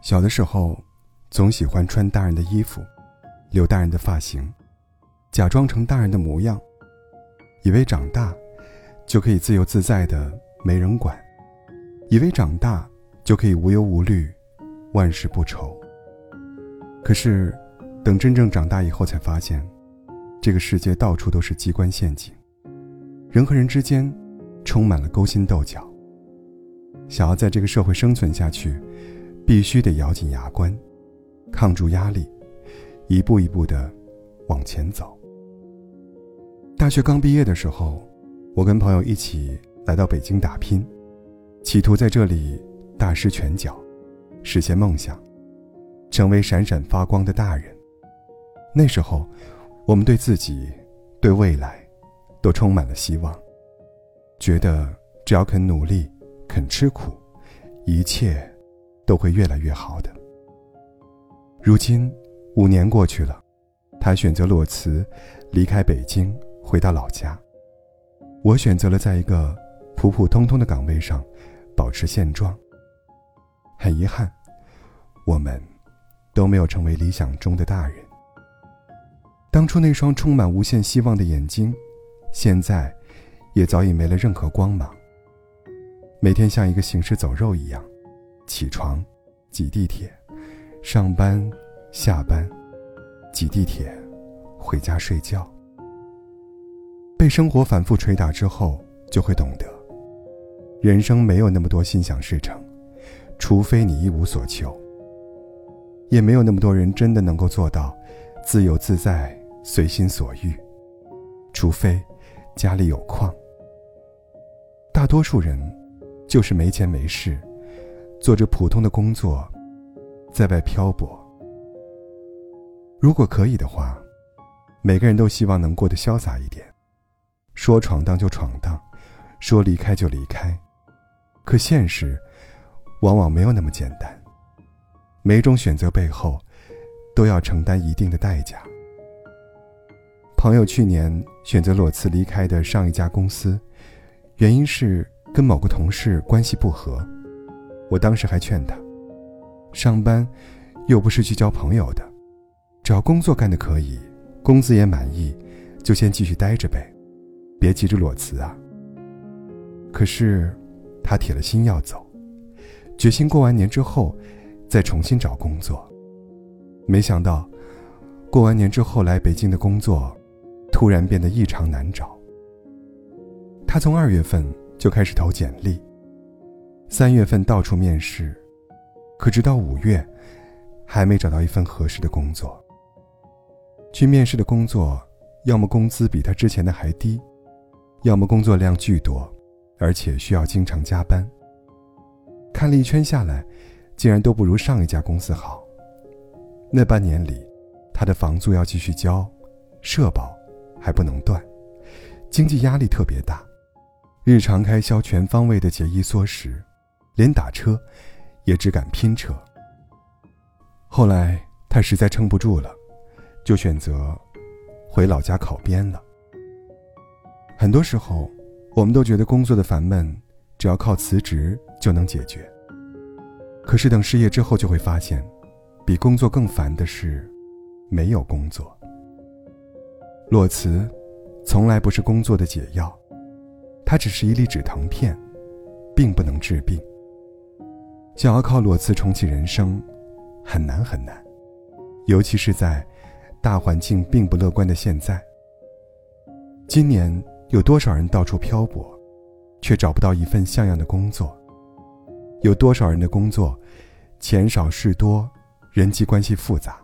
小的时候，总喜欢穿大人的衣服，留大人的发型，假装成大人的模样，以为长大就可以自由自在的没人管，以为长大就可以无忧无虑，万事不愁。可是，等真正长大以后，才发现，这个世界到处都是机关陷阱，人和人之间充满了勾心斗角。想要在这个社会生存下去，必须得咬紧牙关，抗住压力，一步一步的往前走。大学刚毕业的时候，我跟朋友一起来到北京打拼，企图在这里大施拳脚，实现梦想，成为闪闪发光的大人。那时候，我们对自己、对未来，都充满了希望，觉得只要肯努力。肯吃苦，一切都会越来越好的。如今五年过去了，他选择裸辞，离开北京，回到老家。我选择了在一个普普通通的岗位上保持现状。很遗憾，我们都没有成为理想中的大人。当初那双充满无限希望的眼睛，现在也早已没了任何光芒。每天像一个行尸走肉一样，起床，挤地铁，上班，下班，挤地铁，回家睡觉。被生活反复捶打之后，就会懂得，人生没有那么多心想事成，除非你一无所求。也没有那么多人真的能够做到自由自在、随心所欲，除非家里有矿。大多数人。就是没钱没势，做着普通的工作，在外漂泊。如果可以的话，每个人都希望能过得潇洒一点，说闯荡就闯荡，说离开就离开。可现实，往往没有那么简单。每种选择背后，都要承担一定的代价。朋友去年选择裸辞离开的上一家公司，原因是。跟某个同事关系不和，我当时还劝他，上班又不是去交朋友的，只要工作干得可以，工资也满意，就先继续待着呗，别急着裸辞啊。可是，他铁了心要走，决心过完年之后再重新找工作。没想到，过完年之后来北京的工作，突然变得异常难找。他从二月份。就开始投简历，三月份到处面试，可直到五月，还没找到一份合适的工作。去面试的工作，要么工资比他之前的还低，要么工作量巨多，而且需要经常加班。看了一圈下来，竟然都不如上一家公司好。那半年里，他的房租要继续交，社保还不能断，经济压力特别大。日常开销全方位的节衣缩食，连打车也只敢拼车。后来他实在撑不住了，就选择回老家考编了。很多时候，我们都觉得工作的烦闷只要靠辞职就能解决。可是等失业之后，就会发现，比工作更烦的是没有工作。裸辞，从来不是工作的解药。它只是一粒止疼片，并不能治病。想要靠裸辞重启人生，很难很难，尤其是在大环境并不乐观的现在。今年有多少人到处漂泊，却找不到一份像样的工作？有多少人的工作钱少事多，人际关系复杂，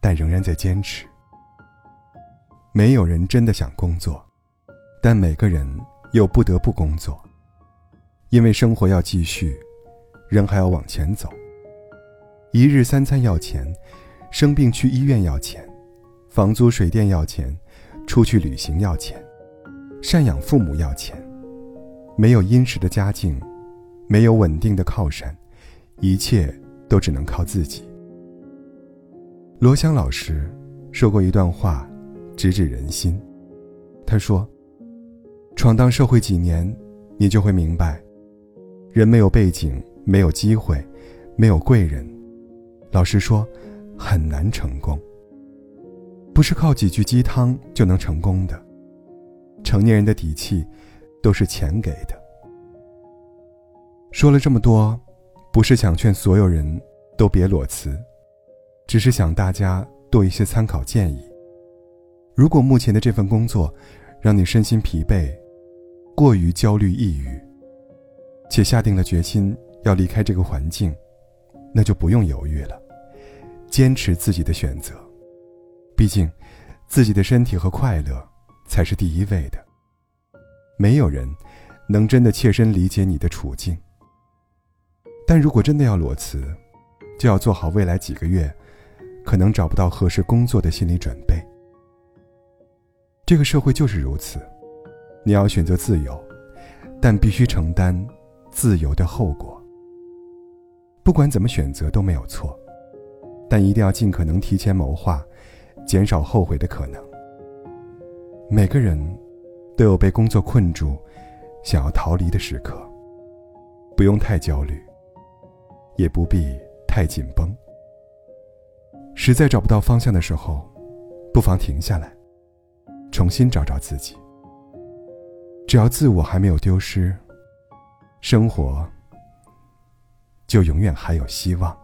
但仍然在坚持？没有人真的想工作，但每个人。又不得不工作，因为生活要继续，人还要往前走。一日三餐要钱，生病去医院要钱，房租水电要钱，出去旅行要钱，赡养父母要钱。没有殷实的家境，没有稳定的靠山，一切都只能靠自己。罗翔老师说过一段话，直指人心。他说。闯荡社会几年，你就会明白，人没有背景，没有机会，没有贵人，老实说，很难成功。不是靠几句鸡汤就能成功的。成年人的底气，都是钱给的。说了这么多，不是想劝所有人都别裸辞，只是想大家多一些参考建议。如果目前的这份工作，让你身心疲惫，过于焦虑抑郁，且下定了决心要离开这个环境，那就不用犹豫了，坚持自己的选择。毕竟，自己的身体和快乐才是第一位的。没有人能真的切身理解你的处境。但如果真的要裸辞，就要做好未来几个月可能找不到合适工作的心理准备。这个社会就是如此，你要选择自由，但必须承担自由的后果。不管怎么选择都没有错，但一定要尽可能提前谋划，减少后悔的可能。每个人都有被工作困住、想要逃离的时刻，不用太焦虑，也不必太紧绷。实在找不到方向的时候，不妨停下来。重新找找自己。只要自我还没有丢失，生活就永远还有希望。